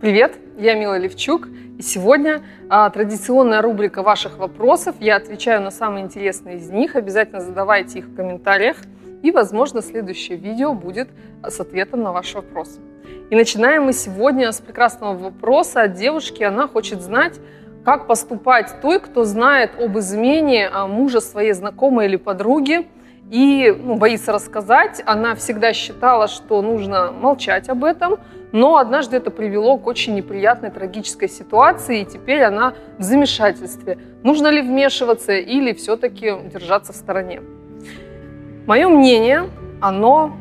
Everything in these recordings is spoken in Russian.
Привет, я Мила Левчук, и сегодня а, традиционная рубрика ваших вопросов. Я отвечаю на самые интересные из них. Обязательно задавайте их в комментариях, и, возможно, следующее видео будет с ответом на ваш вопрос. И начинаем мы сегодня с прекрасного вопроса от девушки. Она хочет знать, как поступать той, кто знает об измене а, мужа своей знакомой или подруги, и ну, боится рассказать. Она всегда считала, что нужно молчать об этом, но однажды это привело к очень неприятной трагической ситуации, и теперь она в замешательстве. Нужно ли вмешиваться или все-таки держаться в стороне? Мое мнение, оно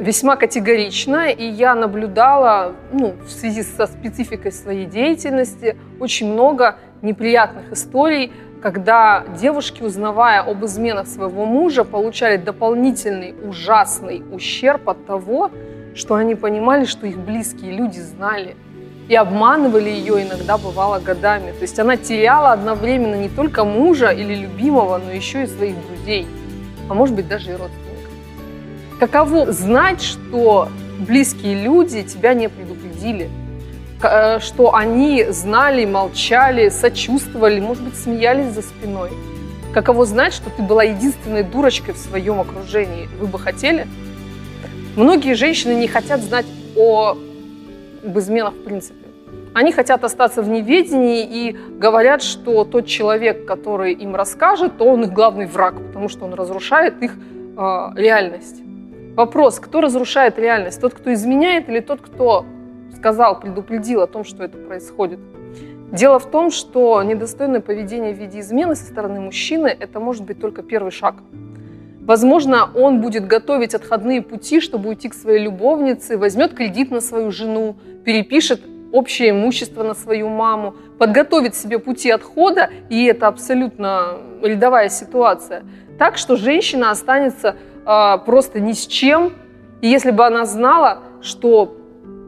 весьма категорично, и я наблюдала ну, в связи со спецификой своей деятельности очень много неприятных историй, когда девушки, узнавая об изменах своего мужа, получали дополнительный ужасный ущерб от того, что они понимали, что их близкие люди знали и обманывали ее иногда бывало годами. То есть она теряла одновременно не только мужа или любимого, но еще и своих друзей, а может быть даже и родственников. Каково знать, что близкие люди тебя не предупредили, э, что они знали, молчали, сочувствовали, может быть, смеялись за спиной. Каково знать, что ты была единственной дурочкой в своем окружении. Вы бы хотели? Многие женщины не хотят знать о, об изменах в принципе. Они хотят остаться в неведении и говорят, что тот человек, который им расскажет, то он их главный враг, потому что он разрушает их э, реальность. Вопрос, кто разрушает реальность? Тот, кто изменяет или тот, кто сказал, предупредил о том, что это происходит? Дело в том, что недостойное поведение в виде измены со стороны мужчины – это может быть только первый шаг. Возможно, он будет готовить отходные пути, чтобы уйти к своей любовнице, возьмет кредит на свою жену, перепишет общее имущество на свою маму, подготовит себе пути отхода, и это абсолютно рядовая ситуация. Так что женщина останется э, просто ни с чем. И если бы она знала, что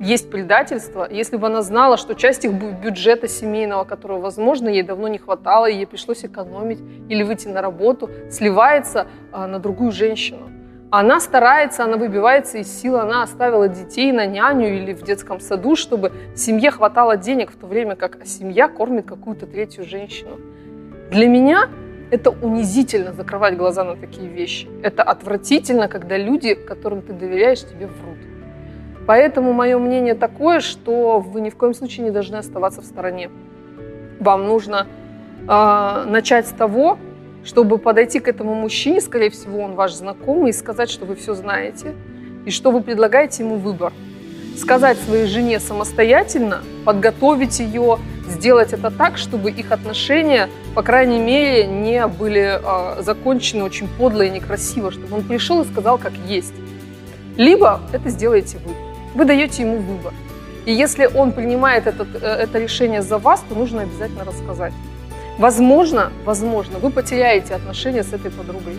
есть предательство, если бы она знала, что часть их бюджета семейного, которого, возможно, ей давно не хватало, и ей пришлось экономить или выйти на работу, сливается а, на другую женщину. Она старается, она выбивается из сил, она оставила детей на няню или в детском саду, чтобы семье хватало денег, в то время как семья кормит какую-то третью женщину. Для меня это унизительно закрывать глаза на такие вещи. Это отвратительно, когда люди, которым ты доверяешь, тебе врут. Поэтому мое мнение такое, что вы ни в коем случае не должны оставаться в стороне. Вам нужно э, начать с того, чтобы подойти к этому мужчине, скорее всего, он ваш знакомый, и сказать, что вы все знаете, и что вы предлагаете ему выбор. Сказать своей жене самостоятельно, подготовить ее, сделать это так, чтобы их отношения, по крайней мере, не были э, закончены очень подло и некрасиво, чтобы он пришел и сказал, как есть. Либо это сделаете вы. Вы даете ему выбор. И если он принимает этот, э, это решение за вас, то нужно обязательно рассказать. Возможно, возможно, вы потеряете отношения с этой подругой.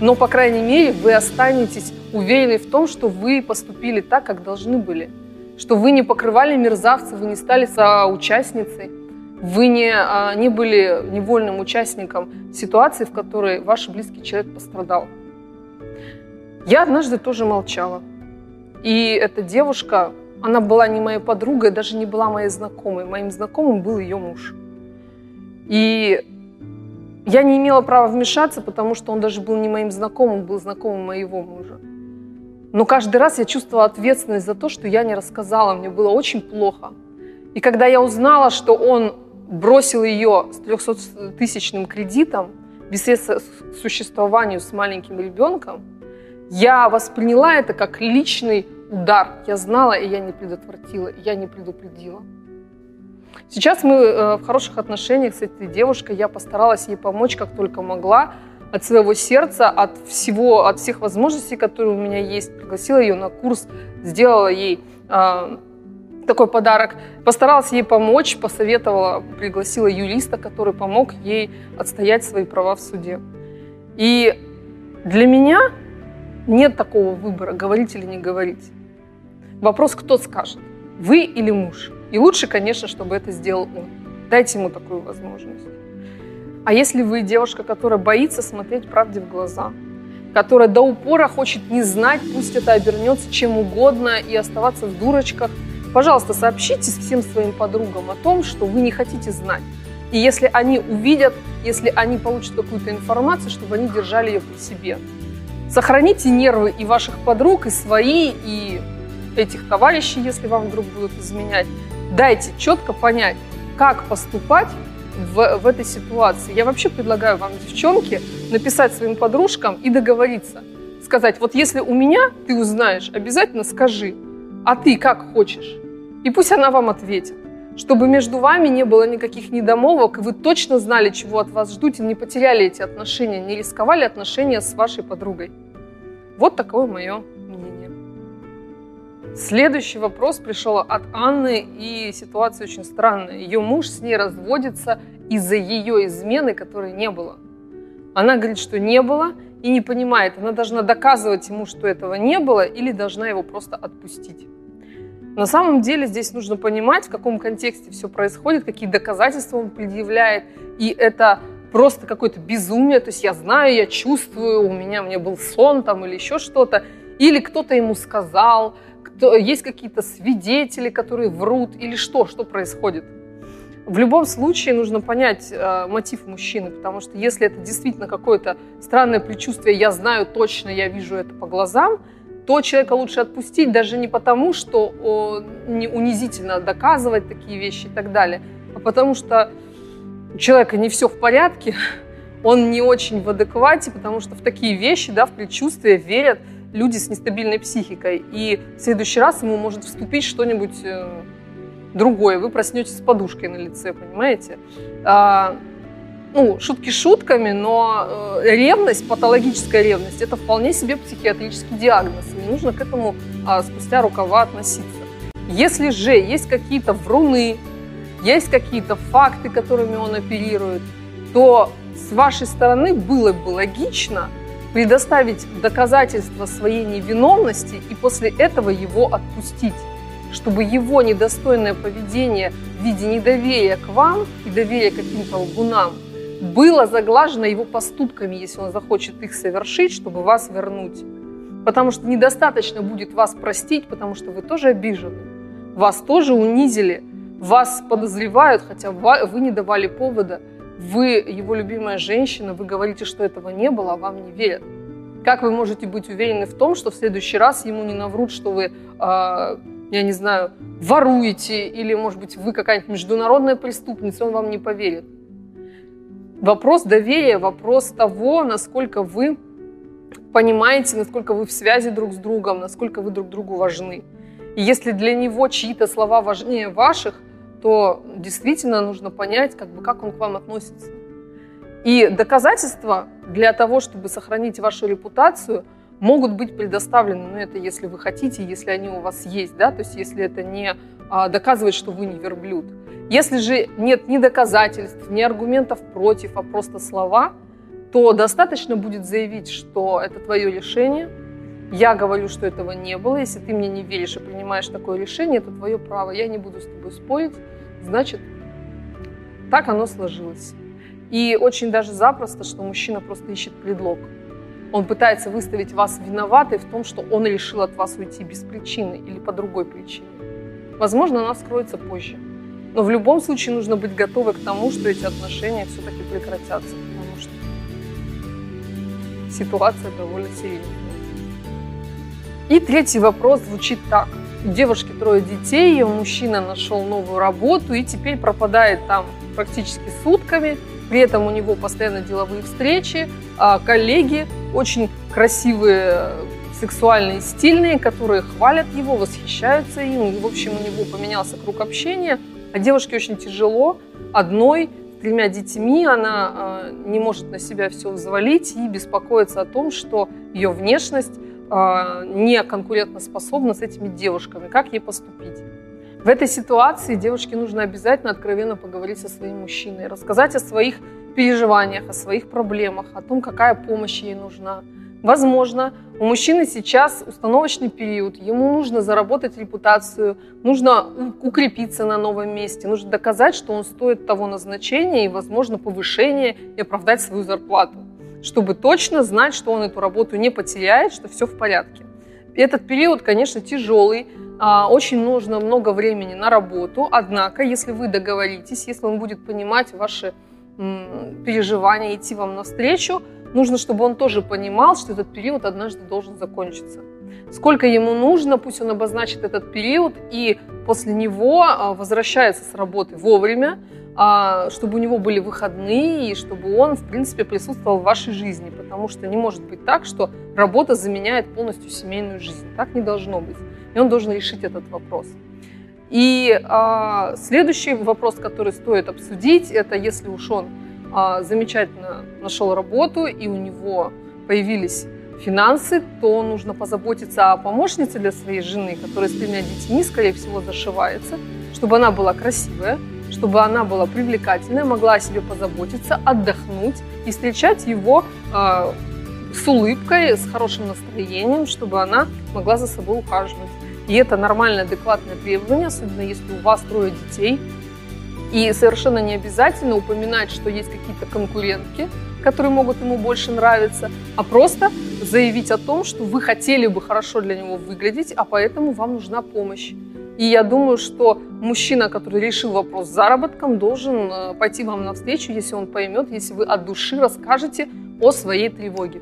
Но, по крайней мере, вы останетесь уверены в том, что вы поступили так, как должны были. Что вы не покрывали мерзавцев, вы не стали соучастницей. Вы не, а, не были невольным участником ситуации, в которой ваш близкий человек пострадал. Я однажды тоже молчала. И эта девушка, она была не моей подругой, даже не была моей знакомой. Моим знакомым был ее муж. И я не имела права вмешаться, потому что он даже был не моим знакомым, был знакомым моего мужа. Но каждый раз я чувствовала ответственность за то, что я не рассказала. Мне было очень плохо. И когда я узнала, что он бросил ее с 300-тысячным кредитом, без средств существованию с маленьким ребенком, я восприняла это как личный удар. Я знала, и я не предотвратила, и я не предупредила. Сейчас мы э, в хороших отношениях с этой девушкой. Я постаралась ей помочь, как только могла, от своего сердца, от всего, от всех возможностей, которые у меня есть. Пригласила ее на курс, сделала ей э, такой подарок. Постаралась ей помочь, посоветовала, пригласила юриста, который помог ей отстоять свои права в суде. И для меня Нет такого выбора, говорить или не говорить. Вопрос, кто скажет, вы или муж. И лучше, конечно, чтобы это сделал он. Дайте ему такую возможность. А если вы девушка, которая боится смотреть правде в глаза, которая до упора хочет не знать, пусть это обернется чем угодно и оставаться в дурочках, пожалуйста, сообщите всем своим подругам о том, что вы не хотите знать. И если они увидят, если они получат какую-то информацию, чтобы они держали ее при себе. Сохраните нервы и ваших подруг, и свои, и этих товарищей, если вам вдруг будут изменять. Дайте четко понять, как поступать в, в этой ситуации. Я вообще предлагаю вам, девчонки, написать своим подружкам и договориться. Сказать, вот если у меня ты узнаешь, обязательно скажи, а ты как хочешь. И пусть она вам ответит. Чтобы между вами не было никаких недомолвок, и вы точно знали, чего от вас ждут, и не потеряли эти отношения, не рисковали отношения с вашей подругой. Вот такое мое. Следующий вопрос пришел от Анны, и ситуация очень странная. Ее муж с ней разводится из-за ее измены, которой не было. Она говорит, что не было, и не понимает, она должна доказывать ему, что этого не было, или должна его просто отпустить. На самом деле здесь нужно понимать, в каком контексте все происходит, какие доказательства он предъявляет, и это просто какое-то безумие, то есть я знаю, я чувствую, у меня мне был сон там или еще что-то, или кто-то ему сказал, кто, есть какие-то свидетели, которые врут, или что, что происходит. В любом случае нужно понять э, мотив мужчины, потому что если это действительно какое-то странное предчувствие, я знаю точно, я вижу это по глазам, то человека лучше отпустить даже не потому, что о, не унизительно доказывать такие вещи и так далее, а потому что у человека не все в порядке, он не очень в адеквате, потому что в такие вещи, да, в предчувствия верят люди с нестабильной психикой. И в следующий раз ему может вступить что-нибудь э, другое. Вы проснетесь с подушкой на лице, понимаете? А, ну, шутки шутками, но э, ревность, патологическая ревность, это вполне себе психиатрический диагноз. И нужно к этому а, спустя рукава относиться. Если же есть какие-то вруны, есть какие-то факты, которыми он оперирует, то с вашей стороны было бы логично предоставить доказательства своей невиновности и после этого его отпустить, чтобы его недостойное поведение в виде недоверия к вам и доверия к каким-то лгунам было заглажено его поступками, если он захочет их совершить, чтобы вас вернуть. Потому что недостаточно будет вас простить, потому что вы тоже обижены. Вас тоже унизили, вас подозревают, хотя вы не давали повода. Вы его любимая женщина, вы говорите, что этого не было, а вам не верят. Как вы можете быть уверены в том, что в следующий раз ему не наврут, что вы, э, я не знаю, воруете, или, может быть, вы какая-нибудь международная преступница, он вам не поверит. Вопрос доверия, вопрос того, насколько вы понимаете, насколько вы в связи друг с другом, насколько вы друг другу важны. И если для него чьи-то слова важнее ваших, то действительно нужно понять, как, бы, как он к вам относится. И доказательства для того, чтобы сохранить вашу репутацию, могут быть предоставлены, но это если вы хотите, если они у вас есть, да, то есть если это не а, доказывает, что вы не верблюд. Если же нет ни доказательств, ни аргументов против, а просто слова, то достаточно будет заявить, что это твое решение, я говорю, что этого не было. Если ты мне не веришь и принимаешь такое решение, это твое право. Я не буду с тобой спорить. Значит, так оно сложилось. И очень даже запросто, что мужчина просто ищет предлог. Он пытается выставить вас виноватой в том, что он решил от вас уйти без причины или по другой причине. Возможно, она скроется позже. Но в любом случае нужно быть готовы к тому, что эти отношения все-таки прекратятся, потому что ситуация довольно серьезная. И третий вопрос звучит так. Девушки трое детей, ее мужчина нашел новую работу и теперь пропадает там практически сутками. При этом у него постоянно деловые встречи, а коллеги очень красивые, сексуальные, стильные, которые хвалят его, восхищаются им. И, в общем, у него поменялся круг общения. А девушке очень тяжело одной, с тремя детьми, она э, не может на себя все взвалить и беспокоится о том, что ее внешность а, не конкурентоспособна с этими девушками. Как ей поступить? В этой ситуации девушке нужно обязательно откровенно поговорить со своим мужчиной, рассказать о своих переживаниях, о своих проблемах, о том, какая помощь ей нужна, Возможно, у мужчины сейчас установочный период, ему нужно заработать репутацию, нужно укрепиться на новом месте, нужно доказать, что он стоит того назначения и, возможно, повышения и оправдать свою зарплату, чтобы точно знать, что он эту работу не потеряет, что все в порядке. Этот период, конечно, тяжелый, а, очень нужно много времени на работу, однако, если вы договоритесь, если он будет понимать ваши переживания, идти вам навстречу, нужно, чтобы он тоже понимал, что этот период однажды должен закончиться. Сколько ему нужно, пусть он обозначит этот период и после него а, возвращается с работы вовремя, чтобы у него были выходные и чтобы он, в принципе, присутствовал в вашей жизни, потому что не может быть так, что работа заменяет полностью семейную жизнь. Так не должно быть. И он должен решить этот вопрос. И а, следующий вопрос, который стоит обсудить, это если уж он а, замечательно нашел работу и у него появились финансы, то нужно позаботиться о помощнице для своей жены, которая с тремя детьми, скорее всего, зашивается, чтобы она была красивая, чтобы она была привлекательная, могла о себе позаботиться, отдохнуть и встречать его э, с улыбкой, с хорошим настроением, чтобы она могла за собой ухаживать. И это нормальное, адекватное требование, особенно если у вас трое детей. И совершенно не обязательно упоминать, что есть какие-то конкурентки, которые могут ему больше нравиться, а просто заявить о том, что вы хотели бы хорошо для него выглядеть, а поэтому вам нужна помощь. И я думаю, что мужчина, который решил вопрос с заработком, должен э, пойти вам навстречу, если он поймет, если вы от души расскажете о своей тревоге.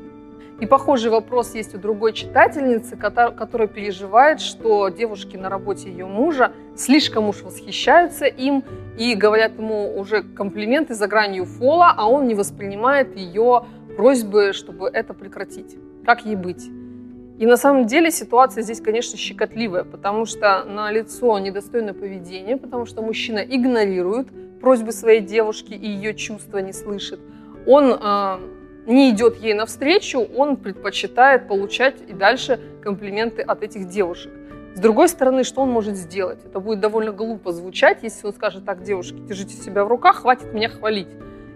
И похожий вопрос есть у другой читательницы, которая переживает, что девушки на работе ее мужа слишком уж восхищаются им и говорят ему уже комплименты за гранью фола, а он не воспринимает ее просьбы, чтобы это прекратить. Как ей быть? И на самом деле ситуация здесь, конечно, щекотливая, потому что на лицо недостойное поведение, потому что мужчина игнорирует просьбы своей девушки и ее чувства не слышит. Он э, не идет ей навстречу, он предпочитает получать и дальше комплименты от этих девушек. С другой стороны, что он может сделать? Это будет довольно глупо звучать, если он скажет так, девушки, держите себя в руках, хватит меня хвалить,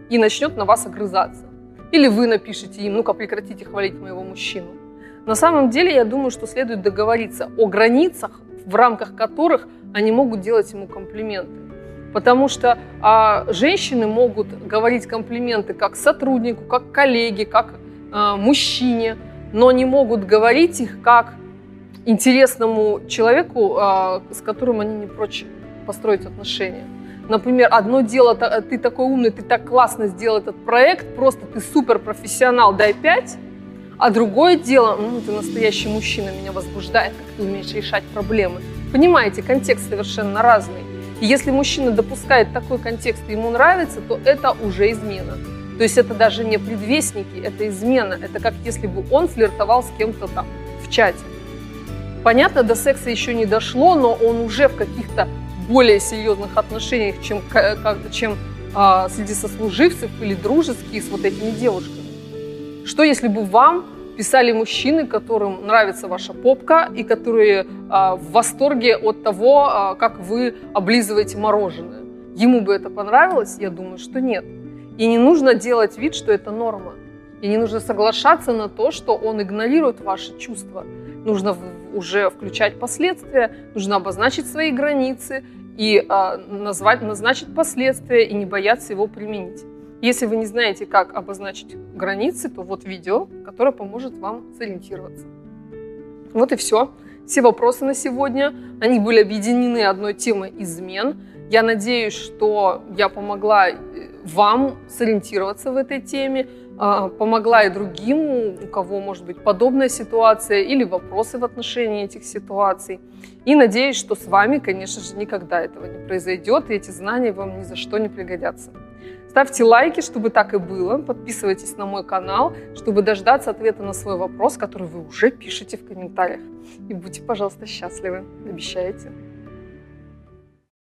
и начнет на вас огрызаться. Или вы напишите им, ну-ка прекратите хвалить моего мужчину. На самом деле, я думаю, что следует договориться о границах, в рамках которых они могут делать ему комплименты. Потому что а, женщины могут говорить комплименты как сотруднику, как коллеге, как а, мужчине, но не могут говорить их как интересному человеку, а, с которым они не прочь построить отношения. Например, одно дело, ты такой умный, ты так классно сделал этот проект, просто ты супер профессионал, дай пять. А другое дело, ну, ты настоящий мужчина, меня возбуждает, как ты умеешь решать проблемы. Понимаете, контекст совершенно разный. И если мужчина допускает такой контекст и ему нравится, то это уже измена. То есть это даже не предвестники, это измена. Это как если бы он флиртовал с кем-то там в чате. Понятно, до секса еще не дошло, но он уже в каких-то более серьезных отношениях, чем, чем а, среди сослуживцев или дружеские с вот этими девушками. Что если бы вам писали мужчины, которым нравится ваша попка и которые а, в восторге от того, а, как вы облизываете мороженое. Ему бы это понравилось? Я думаю, что нет. И не нужно делать вид, что это норма. И не нужно соглашаться на то, что он игнорирует ваши чувства. Нужно уже включать последствия, нужно обозначить свои границы и а, назвать, назначить последствия и не бояться его применить. Если вы не знаете, как обозначить границы, то вот видео, которое поможет вам сориентироваться. Вот и все. Все вопросы на сегодня. Они были объединены одной темой измен. Я надеюсь, что я помогла э, вам сориентироваться в этой теме, а, помогла и другим, у кого может быть подобная ситуация или вопросы в отношении этих ситуаций. И надеюсь, что с вами, конечно же, никогда этого не произойдет, и эти знания вам ни за что не пригодятся. Ставьте лайки, чтобы так и было. Подписывайтесь на мой канал, чтобы дождаться ответа на свой вопрос, который вы уже пишете в комментариях. И будьте, пожалуйста, счастливы. Обещаете?